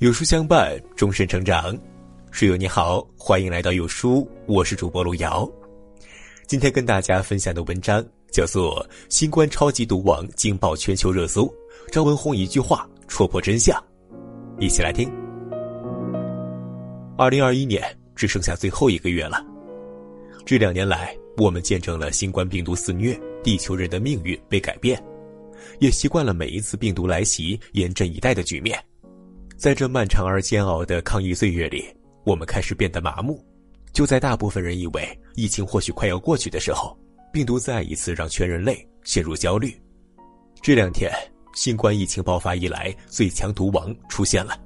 有书相伴，终身成长。书友你好，欢迎来到有书，我是主播路遥。今天跟大家分享的文章叫做《新冠超级毒王惊爆全球热搜》，张文宏一句话戳破真相。一起来听。二零二一年只剩下最后一个月了，这两年来，我们见证了新冠病毒肆虐，地球人的命运被改变，也习惯了每一次病毒来袭严阵以待的局面。在这漫长而煎熬的抗疫岁月里，我们开始变得麻木。就在大部分人以为疫情或许快要过去的时候，病毒再一次让全人类陷入焦虑。这两天，新冠疫情爆发以来最强毒王出现了，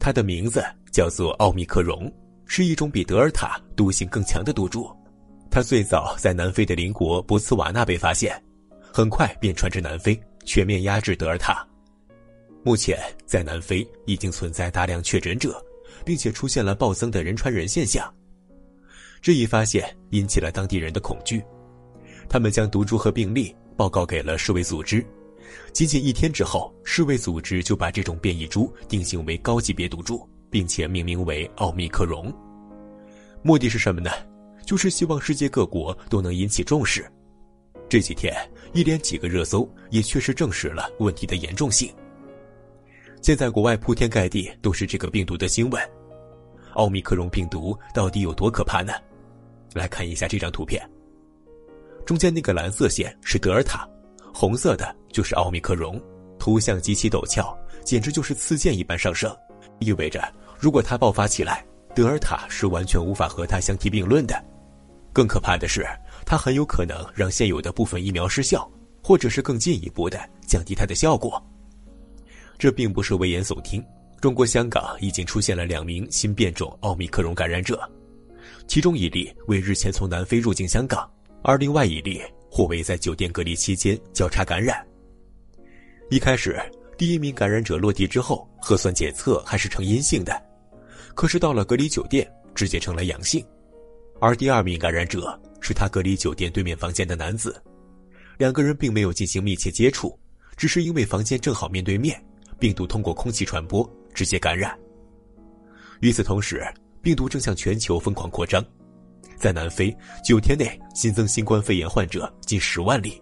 它的名字叫做奥密克戎，是一种比德尔塔毒性更强的毒株。它最早在南非的邻国博茨瓦纳被发现，很快便传至南非，全面压制德尔塔。目前，在南非已经存在大量确诊者，并且出现了暴增的人传人现象。这一发现引起了当地人的恐惧，他们将毒株和病例报告给了世卫组织。仅仅一天之后，世卫组织就把这种变异株定性为高级别毒株，并且命名为奥密克戎。目的是什么呢？就是希望世界各国都能引起重视。这几天，一连几个热搜也确实证实了问题的严重性。现在国外铺天盖地都是这个病毒的新闻，奥密克戎病毒到底有多可怕呢？来看一下这张图片，中间那个蓝色线是德尔塔，红色的就是奥密克戎，图像极其陡峭，简直就是刺剑一般上升，意味着如果它爆发起来，德尔塔是完全无法和它相提并论的。更可怕的是，它很有可能让现有的部分疫苗失效，或者是更进一步的降低它的效果。这并不是危言耸听。中国香港已经出现了两名新变种奥密克戎感染者，其中一例为日前从南非入境香港，而另外一例或为在酒店隔离期间交叉感染。一开始，第一名感染者落地之后，核酸检测还是呈阴性的，可是到了隔离酒店，直接成了阳性。而第二名感染者是他隔离酒店对面房间的男子，两个人并没有进行密切接触，只是因为房间正好面对面。病毒通过空气传播，直接感染。与此同时，病毒正向全球疯狂扩张，在南非九天内新增新冠肺炎患者近十万例，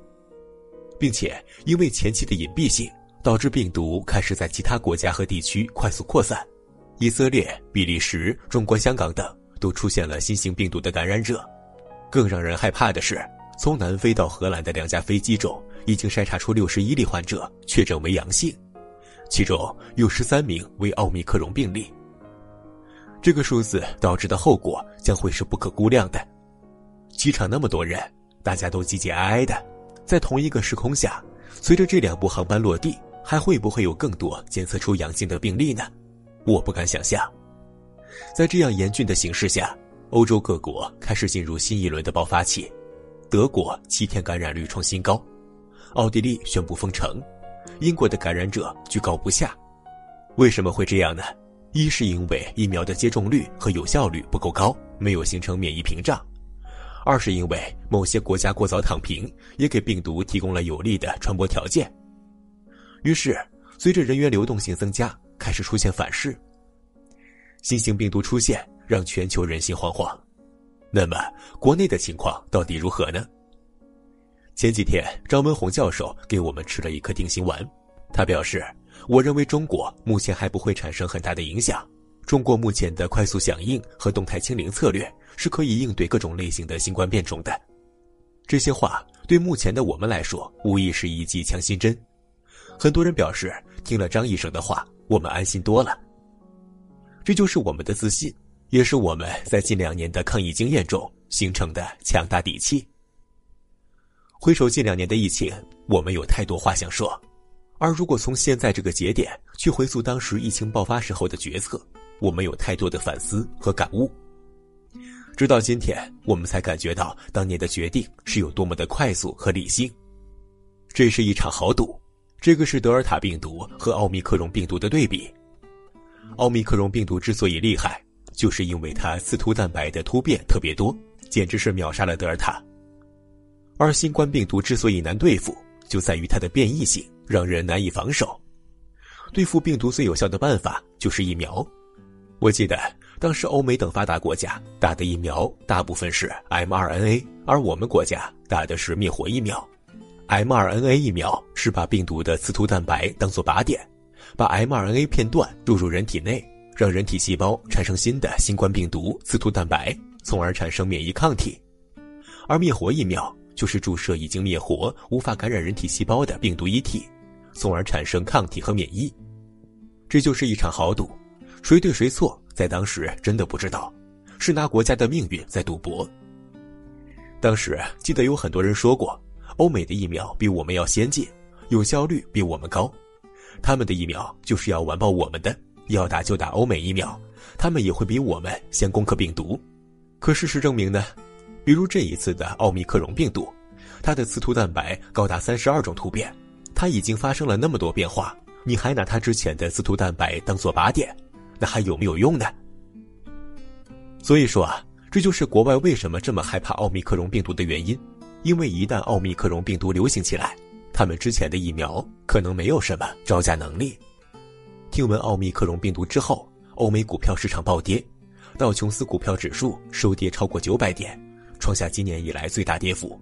并且因为前期的隐蔽性，导致病毒开始在其他国家和地区快速扩散。以色列、比利时、中国香港等都出现了新型病毒的感染者。更让人害怕的是，从南非到荷兰的两架飞机中，已经筛查出六十一例患者确诊为阳性。其中有十三名为奥密克戎病例。这个数字导致的后果将会是不可估量的。机场那么多人，大家都挤挤挨挨的，在同一个时空下，随着这两部航班落地，还会不会有更多检测出阳性的病例呢？我不敢想象。在这样严峻的形势下，欧洲各国开始进入新一轮的爆发期。德国七天感染率创新高，奥地利宣布封城。英国的感染者居高不下，为什么会这样呢？一是因为疫苗的接种率和有效率不够高，没有形成免疫屏障；二是因为某些国家过早躺平，也给病毒提供了有利的传播条件。于是，随着人员流动性增加，开始出现反噬。新型病毒出现，让全球人心惶惶。那么，国内的情况到底如何呢？前几天，张文宏教授给我们吃了一颗定心丸。他表示：“我认为中国目前还不会产生很大的影响。中国目前的快速响应和动态清零策略是可以应对各种类型的新冠变种的。”这些话对目前的我们来说，无疑是一剂强心针。很多人表示，听了张医生的话，我们安心多了。这就是我们的自信，也是我们在近两年的抗疫经验中形成的强大底气。回首近两年的疫情，我们有太多话想说，而如果从现在这个节点去回溯当时疫情爆发时候的决策，我们有太多的反思和感悟。直到今天，我们才感觉到当年的决定是有多么的快速和理性。这是一场豪赌，这个是德尔塔病毒和奥密克戎病毒的对比。奥密克戎病毒之所以厉害，就是因为它刺突蛋白的突变特别多，简直是秒杀了德尔塔。而新冠病毒之所以难对付，就在于它的变异性让人难以防守。对付病毒最有效的办法就是疫苗。我记得当时欧美等发达国家打的疫苗大部分是 mRNA，而我们国家打的是灭活疫苗。mRNA 疫苗是把病毒的刺突蛋白当做靶点，把 mRNA 片段注入人体内，让人体细胞产生新的新冠病毒刺突蛋白，从而产生免疫抗体。而灭活疫苗就是注射已经灭活、无法感染人体细胞的病毒一体，从而产生抗体和免疫。这就是一场豪赌。谁对谁错，在当时真的不知道，是拿国家的命运在赌博。当时记得有很多人说过，欧美的疫苗比我们要先进，有效率比我们高，他们的疫苗就是要完爆我们的，要打就打欧美疫苗，他们也会比我们先攻克病毒。可事实证明呢？比如这一次的奥密克戎病毒，它的刺突蛋白高达三十二种突变，它已经发生了那么多变化，你还拿它之前的刺突蛋白当做靶点？那还有没有用呢？所以说啊，这就是国外为什么这么害怕奥密克戎病毒的原因，因为一旦奥密克戎病毒流行起来，他们之前的疫苗可能没有什么招架能力。听闻奥密克戎病毒之后，欧美股票市场暴跌，道琼斯股票指数收跌超过九百点，创下今年以来最大跌幅。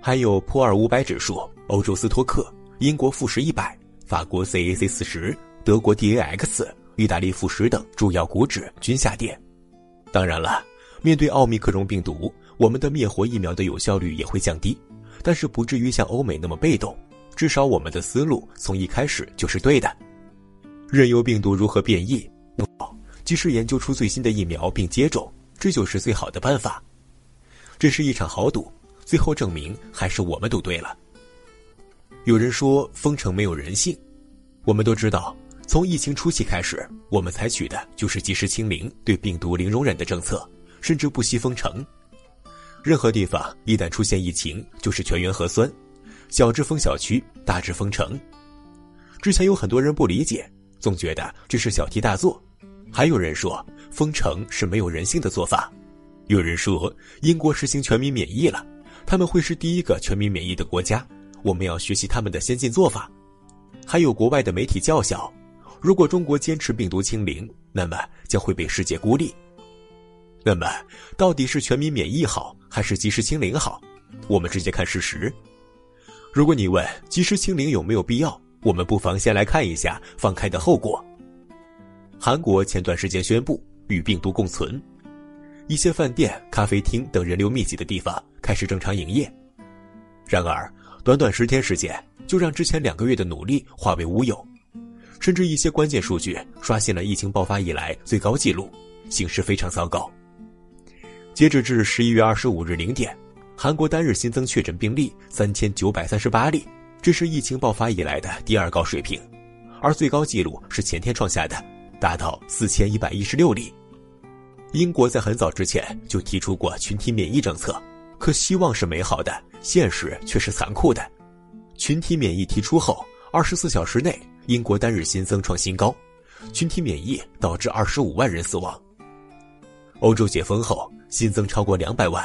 还有普尔五百指数、欧洲斯托克、英国富时一百、法国 CAC 四十、德国 DAX。意大利富时等主要股指均下跌。当然了，面对奥密克戎病毒，我们的灭活疫苗的有效率也会降低，但是不至于像欧美那么被动。至少我们的思路从一开始就是对的。任由病毒如何变异，及时研究出最新的疫苗并接种，这就是最好的办法。这是一场豪赌，最后证明还是我们赌对了。有人说封城没有人性，我们都知道。从疫情初期开始，我们采取的就是及时清零、对病毒零容忍的政策，甚至不惜封城。任何地方一旦出现疫情，就是全员核酸，小至封小区，大至封城。之前有很多人不理解，总觉得这是小题大做，还有人说封城是没有人性的做法。有人说英国实行全民免疫了，他们会是第一个全民免疫的国家，我们要学习他们的先进做法。还有国外的媒体叫嚣。如果中国坚持病毒清零，那么将会被世界孤立。那么，到底是全民免疫好，还是及时清零好？我们直接看事实。如果你问及时清零有没有必要，我们不妨先来看一下放开的后果。韩国前段时间宣布与病毒共存，一些饭店、咖啡厅等人流密集的地方开始正常营业。然而，短短十天时间，就让之前两个月的努力化为乌有。甚至一些关键数据刷新了疫情爆发以来最高纪录，形势非常糟糕。截止至十一月二十五日零点，韩国单日新增确诊病例三千九百三十八例，这是疫情爆发以来的第二高水平，而最高纪录是前天创下的，达到四千一百一十六例。英国在很早之前就提出过群体免疫政策，可希望是美好的，现实却是残酷的。群体免疫提出后，二十四小时内。英国单日新增创新高，群体免疫导致二十五万人死亡。欧洲解封后新增超过两百万，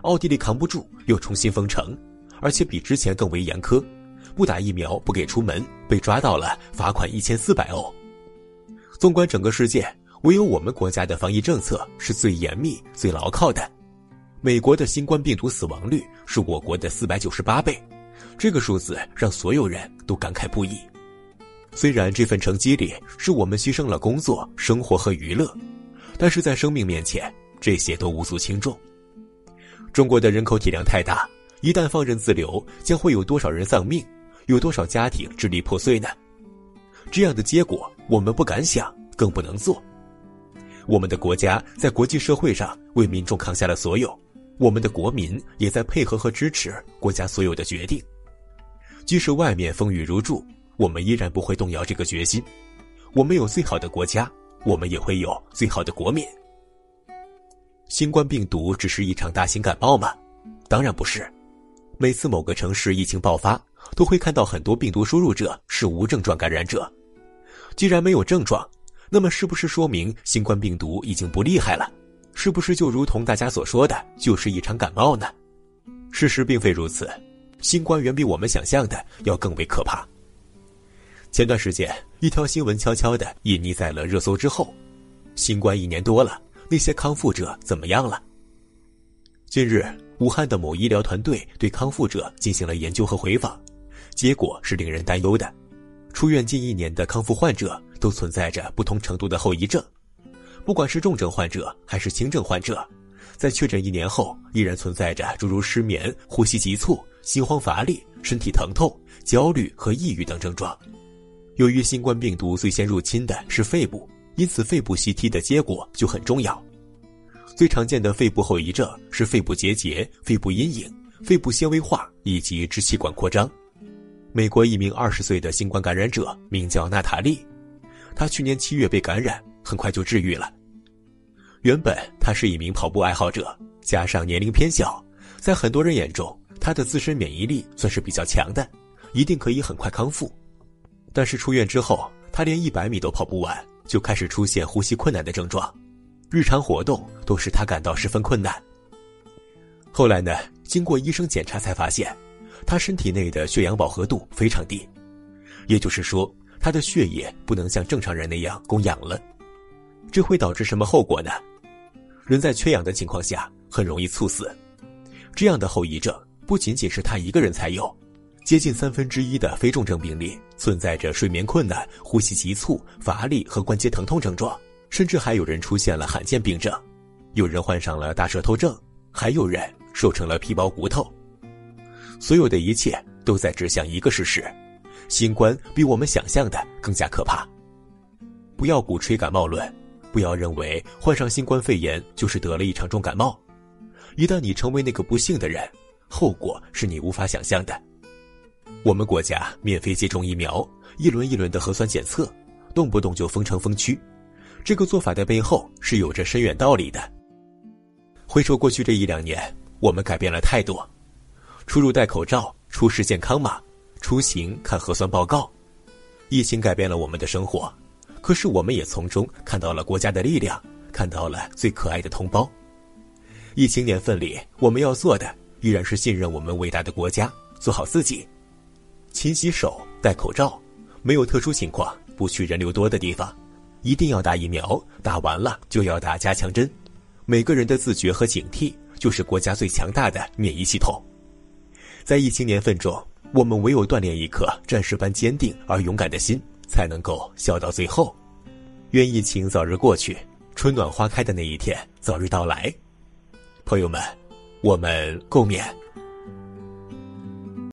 奥地利扛不住又重新封城，而且比之前更为严苛，不打疫苗不给出门，被抓到了罚款一千四百欧。纵观整个世界，唯有我们国家的防疫政策是最严密、最牢靠的。美国的新冠病毒死亡率是我国的四百九十八倍，这个数字让所有人都感慨不已。虽然这份成绩里是我们牺牲了工作、生活和娱乐，但是在生命面前，这些都无足轻重。中国的人口体量太大，一旦放任自流，将会有多少人丧命，有多少家庭支离破碎呢？这样的结果，我们不敢想，更不能做。我们的国家在国际社会上为民众扛下了所有，我们的国民也在配合和支持国家所有的决定，即使外面风雨如注。我们依然不会动摇这个决心。我们有最好的国家，我们也会有最好的国民。新冠病毒只是一场大型感冒吗？当然不是。每次某个城市疫情爆发，都会看到很多病毒输入者是无症状感染者。既然没有症状，那么是不是说明新冠病毒已经不厉害了？是不是就如同大家所说的，就是一场感冒呢？事实并非如此，新冠远比我们想象的要更为可怕。前段时间，一条新闻悄悄的隐匿在了热搜之后。新冠一年多了，那些康复者怎么样了？近日，武汉的某医疗团队对康复者进行了研究和回访，结果是令人担忧的。出院近一年的康复患者都存在着不同程度的后遗症，不管是重症患者还是轻症患者，在确诊一年后，依然存在着诸如失眠、呼吸急促、心慌乏力、身体疼痛、焦虑和抑郁等症状。由于新冠病毒最先入侵的是肺部，因此肺部 CT 的结果就很重要。最常见的肺部后遗症是肺部结节、肺部阴影、肺部纤维化以及支气管扩张。美国一名二十岁的新冠感染者名叫娜塔莉，她去年七月被感染，很快就治愈了。原本她是一名跑步爱好者，加上年龄偏小，在很多人眼中，她的自身免疫力算是比较强的，一定可以很快康复。但是出院之后，她连一百米都跑不完，就开始出现呼吸困难的症状，日常活动都使她感到十分困难。后来呢，经过医生检查才发现。他身体内的血氧饱和度非常低，也就是说，他的血液不能像正常人那样供氧了。这会导致什么后果呢？人在缺氧的情况下很容易猝死。这样的后遗症不仅仅是他一个人才有，接近三分之一的非重症病例存在着睡眠困难、呼吸急促、乏力和关节疼痛症状，甚至还有人出现了罕见病症，有人患上了大舌头症，还有人瘦成了皮包骨头。所有的一切都在指向一个事实：新冠比我们想象的更加可怕。不要鼓吹感冒论，不要认为患上新冠肺炎就是得了一场重感冒。一旦你成为那个不幸的人，后果是你无法想象的。我们国家免费接种疫苗，一轮一轮的核酸检测，动不动就封城封区，这个做法的背后是有着深远道理的。回首过去这一两年，我们改变了太多。出入戴口罩，出示健康码，出行看核酸报告。疫情改变了我们的生活，可是我们也从中看到了国家的力量，看到了最可爱的同胞。疫情年份里，我们要做的依然是信任我们伟大的国家，做好自己，勤洗手，戴口罩，没有特殊情况不去人流多的地方，一定要打疫苗，打完了就要打加强针。每个人的自觉和警惕，就是国家最强大的免疫系统。在疫情年份中，我们唯有锻炼一颗战士般坚定而勇敢的心，才能够笑到最后。愿疫情早日过去，春暖花开的那一天早日到来。朋友们，我们共勉。